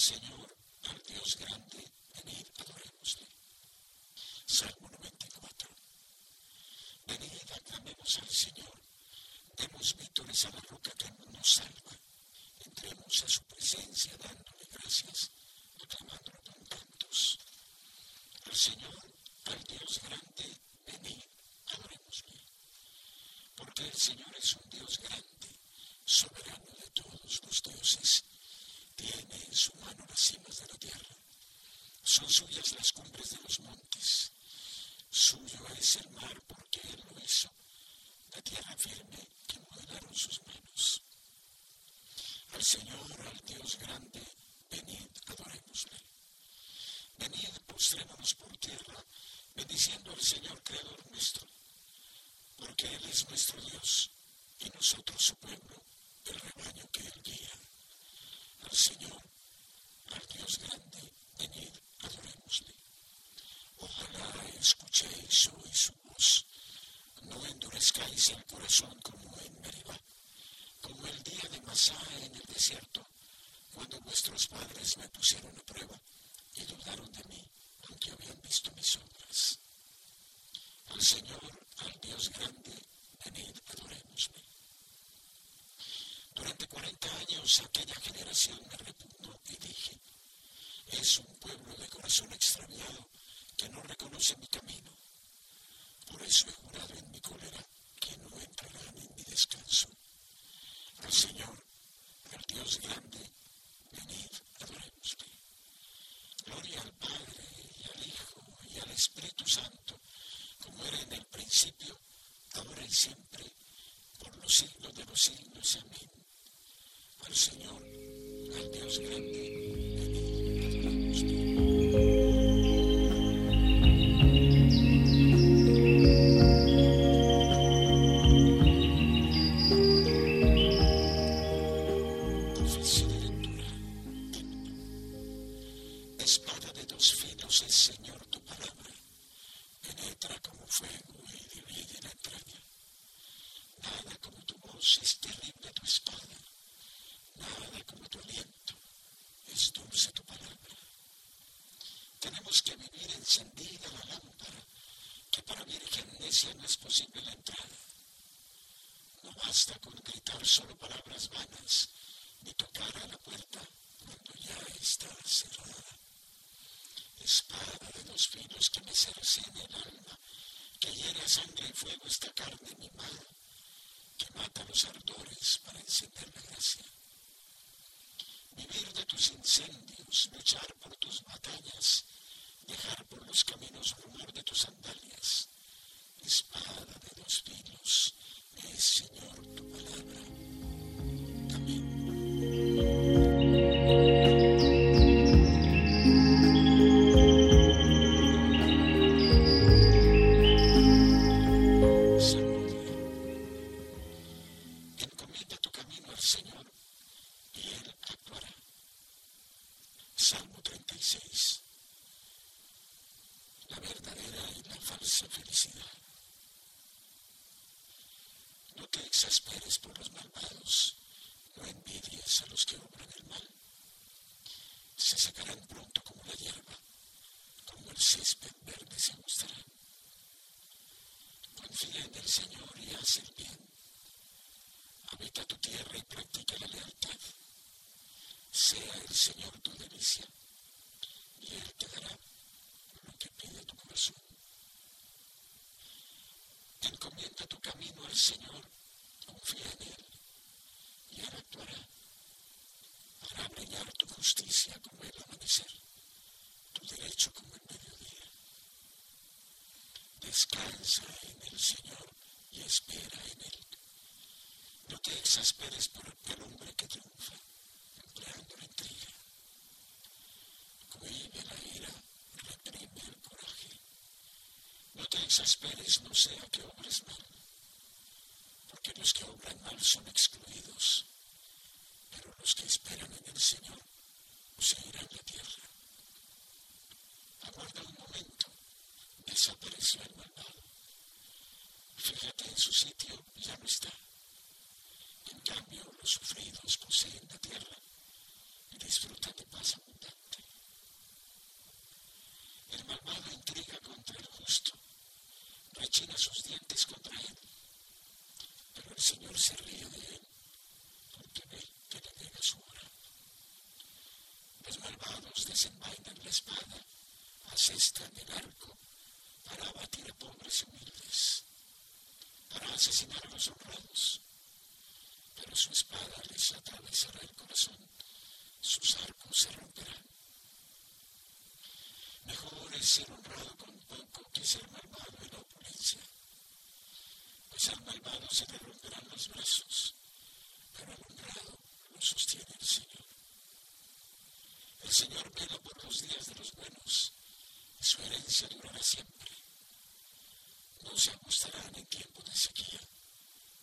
Señor, al Dios grande, venid, adorémosle. Salmo 94. Venid, aclamemos al Señor, demos vítores a la roca que nos salva. Entremos a su presencia dándole gracias, aclamándolo con cantos. Al Señor, al Dios grande, venid, adorémosle. Porque el Señor es un Dios grande, soberano de todos los dioses tiene en su mano las cimas de la tierra. Son suyas las cumbres de los montes. Suyo es el mar porque Él lo hizo. La tierra firme que modelaron sus manos. Al Señor, al Dios grande, venid, adorémosle. Venid, postrémonos por tierra, bendiciendo al Señor Creador nuestro, porque Él es nuestro Dios y nosotros su pueblo, el rebaño que Él dio. traes el corazón como en Meribá, como el día de Masá en el desierto, cuando vuestros padres me pusieron a prueba y dudaron de mí, aunque habían visto mis obras. Al Señor, al Dios grande, venid, adorémosle. Durante cuarenta años aquella generación me repugnó y dije, es un pueblo de corazón extraviado que no reconoce mi camino. Por eso he jurado en mi cólera al Señor, al Dios grande, venid, adorémosle. Gloria al Padre y al Hijo y al Espíritu Santo, como era en el principio, ahora y siempre, por los siglos de los siglos. Amén. Al Señor, al Dios grande, esta carne mimada que mata los ardores para encender la gracia. Vivir de tus incendios, luchar por tus batallas, dejar por los caminos rumor de tus sandalias. Espada de dos filos es, Señor, tu palabra. Amén. habita tu tierra y practica la lealtad. Sea el Señor tu delicia y Él te dará lo que pide tu corazón. Encomienda tu camino al Señor, confía en Él y Él actuará. Hará brillar tu justicia como el amanecer, tu derecho como el mediodía. Descansa en el Señor y espera en Él. No te exasperes por el hombre que triunfa, empleando la intriga. Cohibe la ira, reprime el coraje. No te exasperes, no sea que obres mal, porque los que obran mal son excluidos, pero los que esperan en el Señor poseerán la tierra. Aguarda un momento, desapareció el malvado. Fíjate en su sitio, ya no está. En cambio, los sufridos poseen la tierra y disfrutan de paz abundante. El malvado intriga contra el justo, rechina sus dientes contra él, pero el Señor se ríe de él porque ve que le llega su hora. Los malvados desenvainan la espada, asestan el arco para abatir a pobres y humildes, para asesinar a los honrados pero su espada les atravesará el corazón, sus arcos se romperán. Mejor es ser honrado con poco que ser malvado en la opulencia, pues al malvado se le romperán los brazos, pero al honrado lo sostiene el Señor. El Señor vela por los días de los buenos, y su herencia durará siempre. No se ajustarán en tiempo de sequía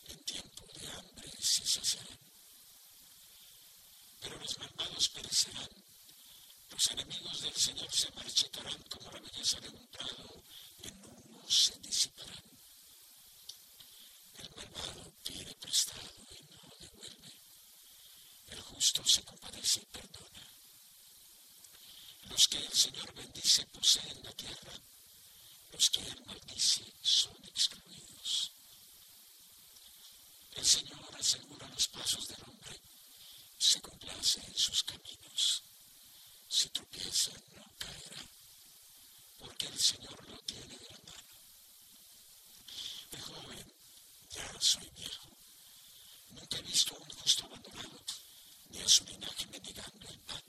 en tiempo de hambre se saciarán. Pero perecerán, los enemigos del Señor se marchitarán como la belleza de un prado, en humo se disiparán. El malvado pide prestado y no devuelve. El justo se compadece y perdona. Los que el Señor bendice poseen la tierra, los que él maldice son excluidos. El Señor asegura los pasos del hombre, se complace en sus caminos. Si tropieza, no caerá, porque el Señor lo tiene de la mano. El joven, ya soy viejo, nunca he visto a un justo abandonado, ni a su linaje mendigando el pan.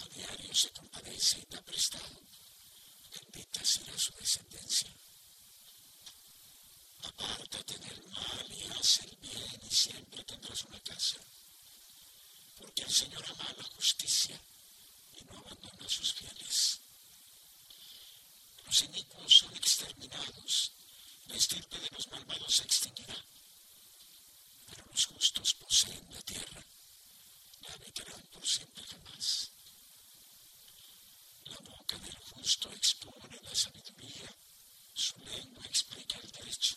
A diario se compadece y da prestado, bendita será su descendencia. Apártate del mal haz el bien y siempre tendrás una casa. Porque el Señor ama la justicia y no abandona a sus fieles. Los inicuos son exterminados, la estirpe de los malvados se extinguirá. Pero los justos poseen la tierra, la habitarán por siempre jamás. La boca del justo expone la sabiduría, su lengua explica el derecho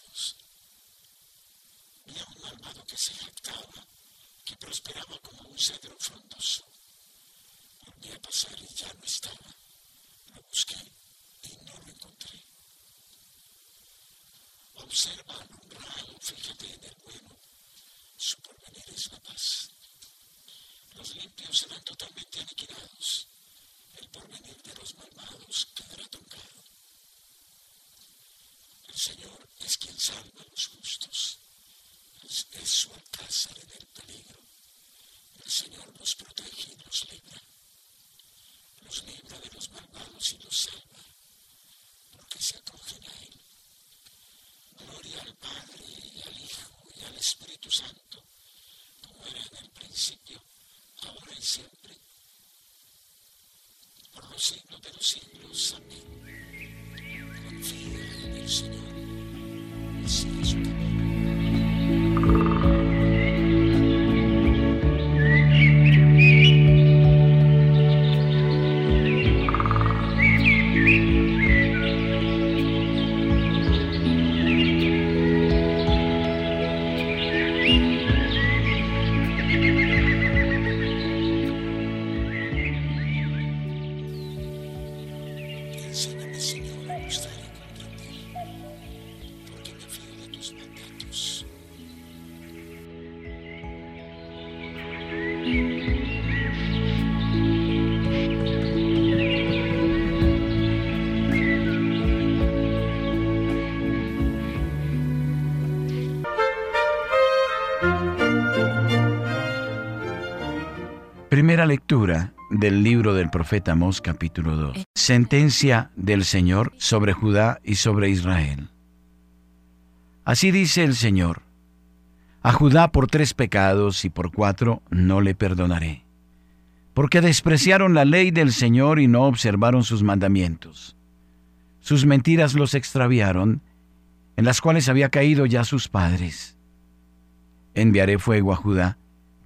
un malvado que se jactaba, que prosperaba como un cedro frondoso. Volví a pasar y ya no estaba. Lo busqué y no lo encontré. Observa al honrado, fíjate en el bueno. Su porvenir es la paz. Los limpios serán totalmente aniquilados. El porvenir de los malvados quedará truncado. El Señor es quien salva a los justos es su alcázar en el peligro. El Señor los protege y los libra. Los libra de los malvados y los salva, porque se acogen a Él. Gloria al Padre y al Hijo y al Espíritu Santo, como era en el principio, ahora y siempre, por los siglos de los siglos. Amén. Confía en el Señor y sigue Lectura del libro del profeta Amós capítulo 2. Sentencia del Señor sobre Judá y sobre Israel. Así dice el Señor. A Judá por tres pecados y por cuatro no le perdonaré. Porque despreciaron la ley del Señor y no observaron sus mandamientos. Sus mentiras los extraviaron, en las cuales había caído ya sus padres. Enviaré fuego a Judá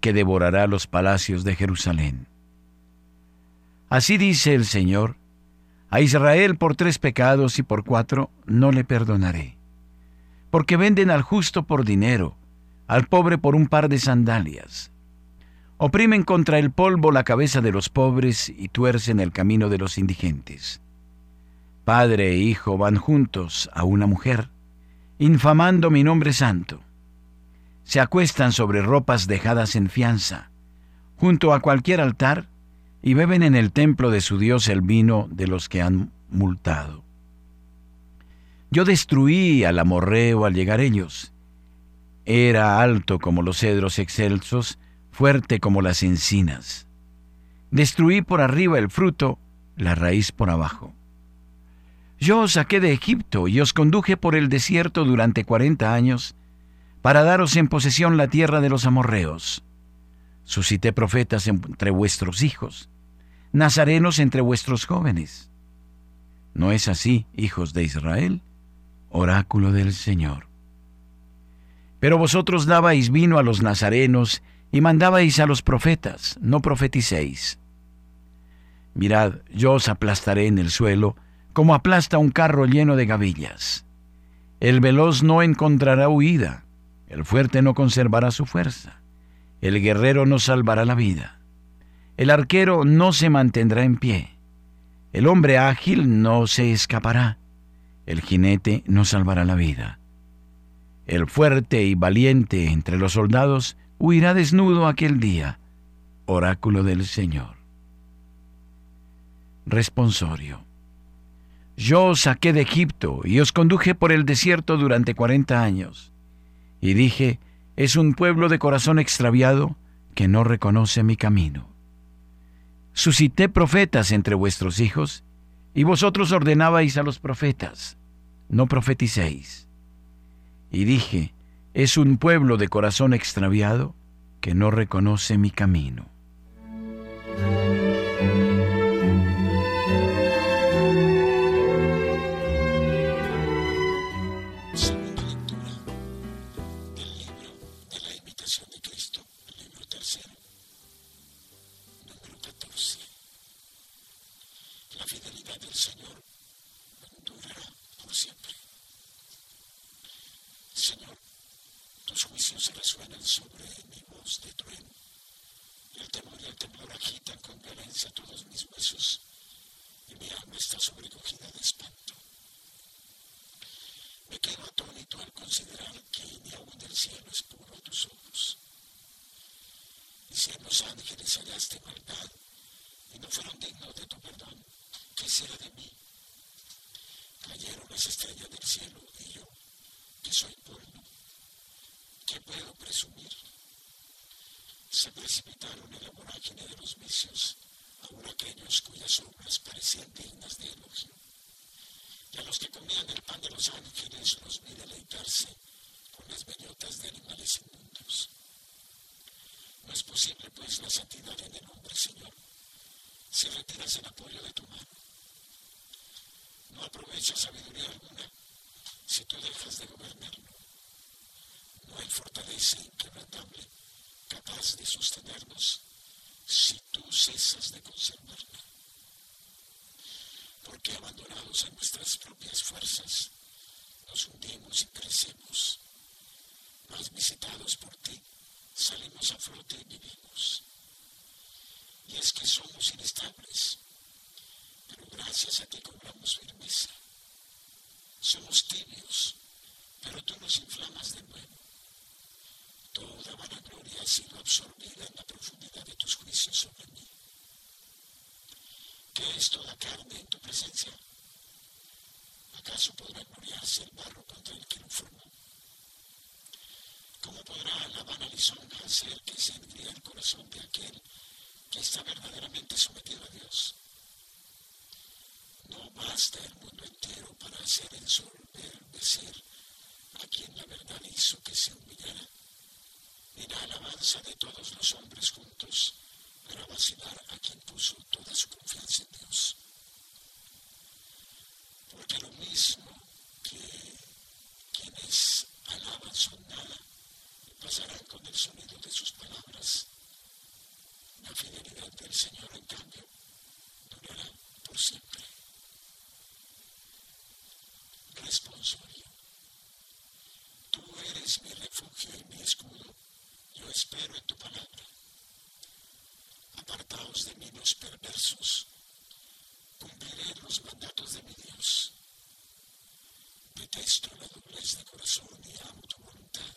que devorará los palacios de Jerusalén. Así dice el Señor, a Israel por tres pecados y por cuatro no le perdonaré, porque venden al justo por dinero, al pobre por un par de sandalias. Oprimen contra el polvo la cabeza de los pobres y tuercen el camino de los indigentes. Padre e hijo van juntos a una mujer, infamando mi nombre santo se acuestan sobre ropas dejadas en fianza, junto a cualquier altar, y beben en el templo de su Dios el vino de los que han multado. Yo destruí al amorreo al llegar ellos. Era alto como los cedros excelsos, fuerte como las encinas. Destruí por arriba el fruto, la raíz por abajo. Yo os saqué de Egipto y os conduje por el desierto durante cuarenta años, para daros en posesión la tierra de los amorreos. Suscité profetas entre vuestros hijos, nazarenos entre vuestros jóvenes. ¿No es así, hijos de Israel? Oráculo del Señor. Pero vosotros dabais vino a los nazarenos y mandabais a los profetas, no profeticéis. Mirad, yo os aplastaré en el suelo, como aplasta un carro lleno de gavillas. El veloz no encontrará huida, el fuerte no conservará su fuerza. El guerrero no salvará la vida. El arquero no se mantendrá en pie. El hombre ágil no se escapará. El jinete no salvará la vida. El fuerte y valiente entre los soldados huirá desnudo aquel día. Oráculo del Señor. Responsorio. Yo os saqué de Egipto y os conduje por el desierto durante cuarenta años y dije, es un pueblo de corazón extraviado que no reconoce mi camino. Suscité profetas entre vuestros hijos, y vosotros ordenabais a los profetas, no profeticéis. Y dije, es un pueblo de corazón extraviado que no reconoce mi camino. la fidelidad del Señor durará por siempre. Señor, tus juicios resuenan sobre mi voz de trueno. El temor y el temblor agitan con violencia todos mis huesos y mi alma está sobrecogida de espanto. Me quedo atónito al considerar que ni aún el cielo es puro a tus ojos. Y si en los ángeles hallaste maldad, se precipitaron en la vorágine de los vicios, aún aquellos cuyas obras parecían dignas de elogio. Y a los que comían el pan de los ángeles los vi deleitarse con las bellotas de animales inmundos. No es posible, pues, la santidad en el hombre, Señor, si retiras el apoyo de tu mano. No aprovecha sabiduría alguna si tú dejas de gobernarlo. No hay fortaleza inquebrantable capaz de sostenernos si tú cesas de conservarla. Porque abandonados a nuestras propias fuerzas, nos hundimos y crecemos. Más visitados por ti, salimos a flote y vivimos. Y es que somos inestables, pero gracias a ti cobramos firmeza. Somos tibios, pero tú nos inflamas de nuevo toda vanagloria ha sido absorbida en la profundidad de tus juicios sobre mí. ¿Qué es toda carne en tu presencia? ¿Acaso podrá gloriarse el barro contra el que lo formó? ¿Cómo podrá la vana lisonja hacer que se engríe el corazón de aquel que está verdaderamente sometido a Dios. No basta el mundo entero para hacer ensordecer a quien la verdad hizo que se humillara, ni la alabanza de todos los hombres juntos para vacilar a quien puso toda su confianza en Dios. Porque lo mismo que quienes alaban son nada pasarán con el sonido de sus palabras, la fidelidad del Señor, en cambio, durará por siempre. Responsorio. Tú eres mi refugio y mi escudo. Yo espero en tu palabra. Apartaos de mí los perversos. Cumpliré los mandatos de mi Dios. Detesto la doblez de corazón y amo tu voluntad.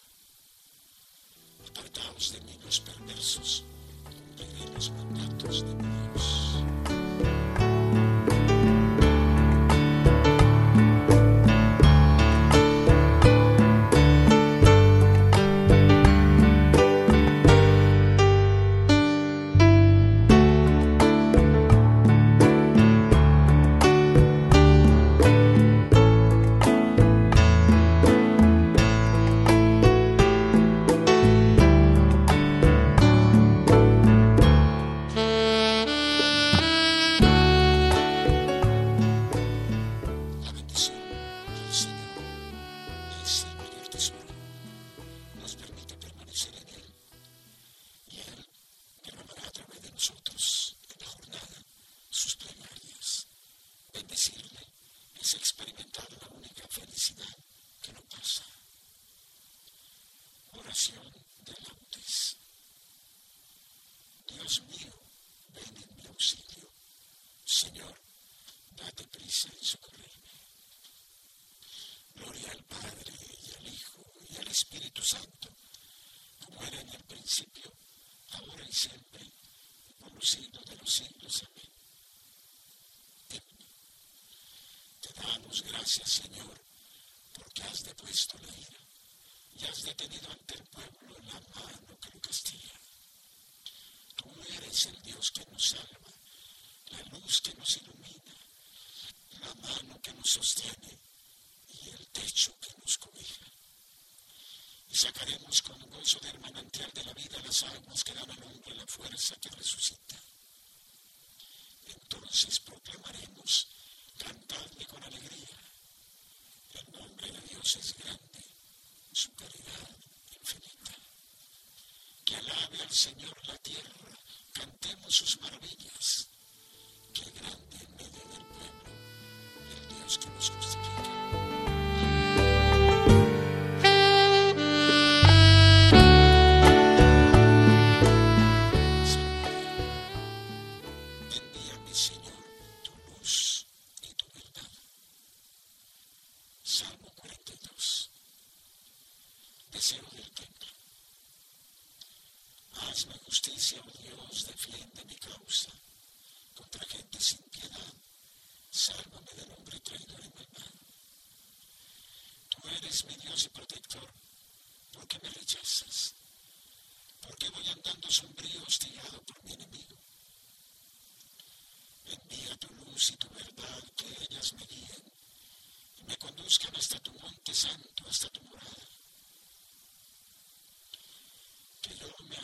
Apartaos de mí los perversos cumpliré los de Dios. Dios mío, ven en mi auxilio. Señor, date prisa en socorrerme. Gloria al Padre y al Hijo y al Espíritu Santo, como era en el principio, ahora y siempre, por los siglos de los siglos. Amén. Te damos gracias, Señor, porque has depuesto la ira y has detenido ante el pueblo la mano que lo castiga. Tú eres el Dios que nos salva, la luz que nos ilumina, la mano que nos sostiene y el techo que nos cobija. Y sacaremos con gozo del manantial de la vida las aguas que dan al hombre la fuerza que resucita. Entonces proclamaremos, cantadle con alegría. El nombre de Dios es grande, su caridad infinita. Que alabe al Señor la tierra, cantemos sus maravillas. Qué grande en medio del pueblo, el Dios que nos justifica.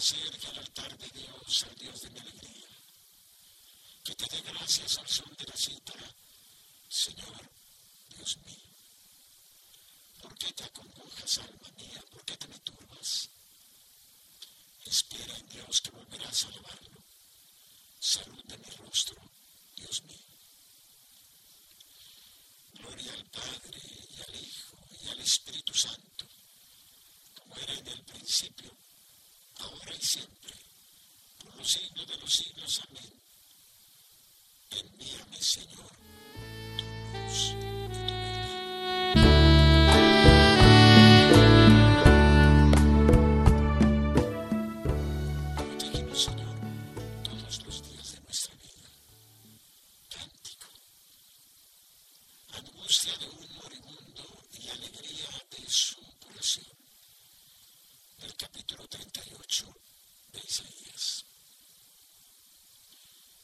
Acerque al altar de Dios, al Dios de mi alegría. Que te dé gracias al son de la cítara, Señor, Dios mío. ¿Por qué te acongojas, alma mía? ¿Por qué te me turbas? Espera en Dios que volverás a alabarlo. Salud de mi rostro, Dios mío. Gloria al Padre y al Hijo y al Espíritu Santo, como era en el principio, ahora y siempre, por los siglos de los siglos. Amén. Envíame, Señor, tu luz capítulo 38 de Isaías.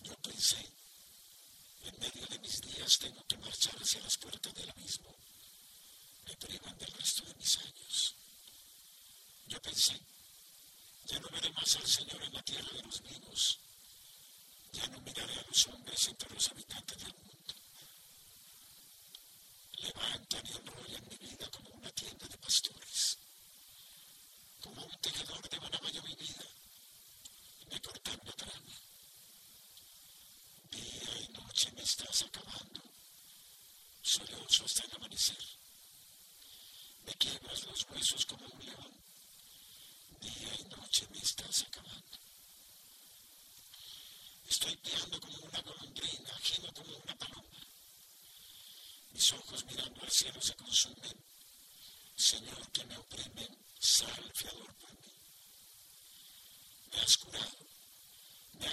Yo pensé, en medio de mis días tengo que marchar hacia las puertas del abismo. Me privan del resto de mis años. Yo pensé, ya no veré más al Señor en la tierra de los vivos. Ya no miraré a los hombres entre los habitantes del mundo. Levantan y enrollan mi vida como una tienda de pastores. Como un tejedor de yo mi vida. Y me cortan la trama. Día y noche me estás acabando. Solioso hasta el amanecer. Me quiebras los huesos como un león. Día y noche me estás acabando. Estoy piando como una golondrina, ajeno como una paloma. Mis ojos mirando al cielo se consumen. Señor, que me oprimen, sal fiador por mí. Me has curado, me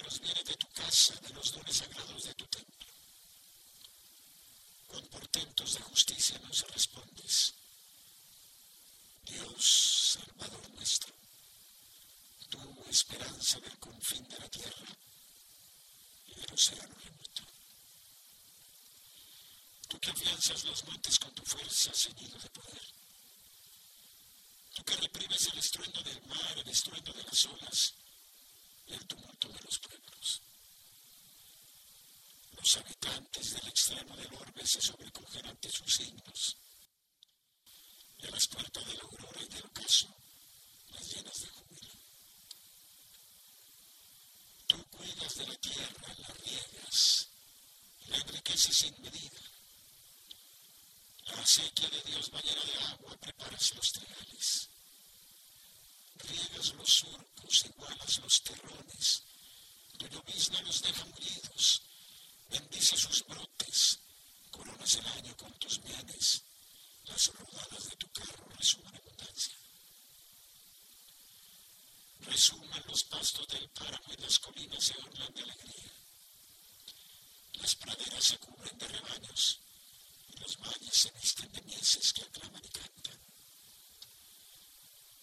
de los bienes de tu casa, de los dones sagrados de tu templo. Con portentos de justicia nos respondes. Dios, Salvador nuestro, tu esperanza del confín de la tierra del océano remoto. Tú que afianzas los montes con tu fuerza, ceñido de poder. Tú que reprimes el estruendo del mar, el estruendo de las olas y el tumulto de los pueblos. Los habitantes del extremo del orbe se sobrecogen ante sus signos. Y a las puertas de la aurora y del ocaso las llenas de júbilo. Tú cuidas de la tierra, la riegas, la enriqueces sin medida. La acequia de Dios bañera de agua, preparas los trigales. Riegas los surcos, igualas los terrones. Tu llovizna los deja mullidos. Bendice sus brotes. Coronas el año con tus bienes. Las rodadas de tu carro resuman abundancia. Resuman los pastos del páramo y las colinas se orlan de alegría. Las praderas se cubren de rebaños y los valles se visten de mieses que aclaman y cantan.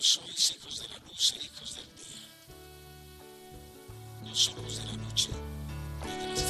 Escucha mi voz, Señor. Espero en tu palabra.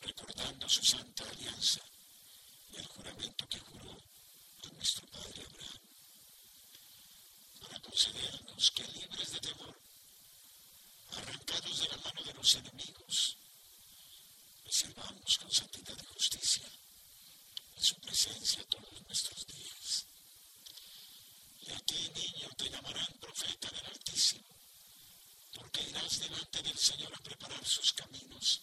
recordando su santa alianza y el juramento que juró a nuestro padre Abraham, para concedernos que libres de temor, arrancados de la mano de los enemigos, sirvamos con santidad y justicia en su presencia todos nuestros días. Y a ti, niño, te llamarán profeta del Altísimo porque irás delante del Señor a preparar sus caminos,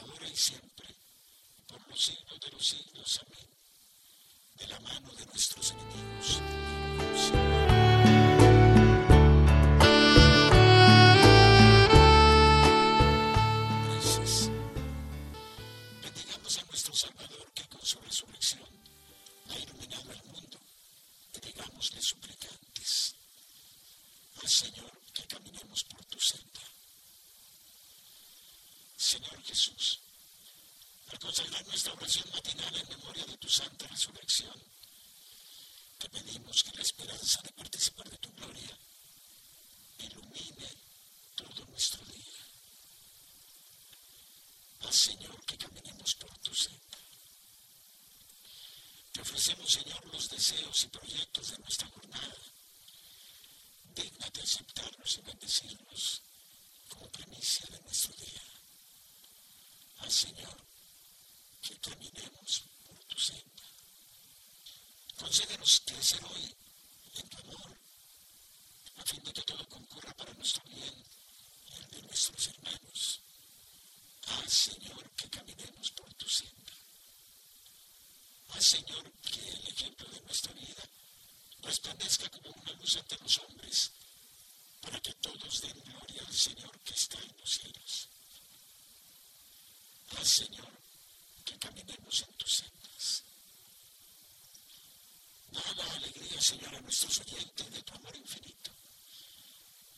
ahora y siempre, por los siglos de los siglos. Amén. De la mano de nuestros enemigos. Gracias. Bendigamos a nuestro Salvador que con su resurrección ha iluminado el mundo. Digámosle suplicantes. Al Señor caminemos por tu senda. Señor Jesús, al consagrar nuestra oración matinal en memoria de tu santa resurrección, te pedimos que la esperanza de participar de tu gloria ilumine todo nuestro día. Haz, Señor, que caminemos por tu senda. Te ofrecemos, Señor, los deseos y proyectos de nuestra jornada digna de aceptarlos y bendecirlos como primicia de nuestro día. Al Señor, que caminemos por tu senda. Concédenos crecer hoy en tu amor, a fin de que todo concurra para nuestro bien y el de nuestros hermanos. Al Señor, que caminemos por tu senda. Al Señor, que el ejemplo de nuestra vida resplandezca como una luz ante los hombres, para que todos den gloria al Señor que está en los cielos. Al Señor, que caminemos en tus sendas. Da la alegría, Señor, a nuestros oyentes de tu amor infinito.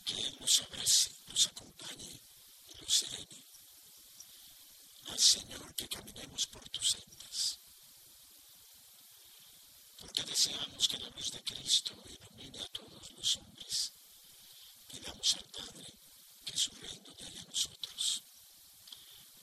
Que Él nos abrace, nos acompañe y los serene. Al Señor, que caminemos por tus sendas porque deseamos que la luz de Cristo ilumine a todos los hombres. Pidamos al Padre que su reino llegue a nosotros.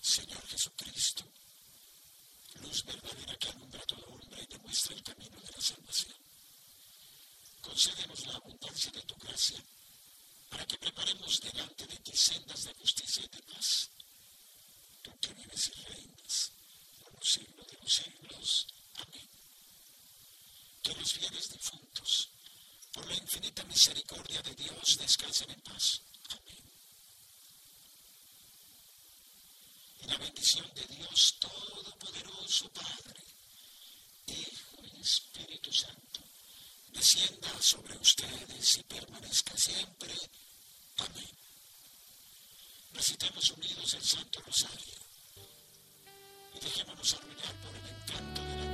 Señor Jesucristo, luz verdadera que alumbra a todo hombre y demuestra el camino de la salvación. Concédenos la abundancia de tu gracia para que preparemos delante de ti sendas de justicia y de paz. Tú que vives y reinas siglos de los siglos. Amén. Que los fieles difuntos por la infinita misericordia de Dios, descansen en paz. Amén. Y la bendición de Dios Todopoderoso, Padre, Hijo y Espíritu Santo, descienda sobre ustedes y permanezca siempre. Amén. Recitemos unidos el Santo Rosario y dejémonos arruinar por el encanto de la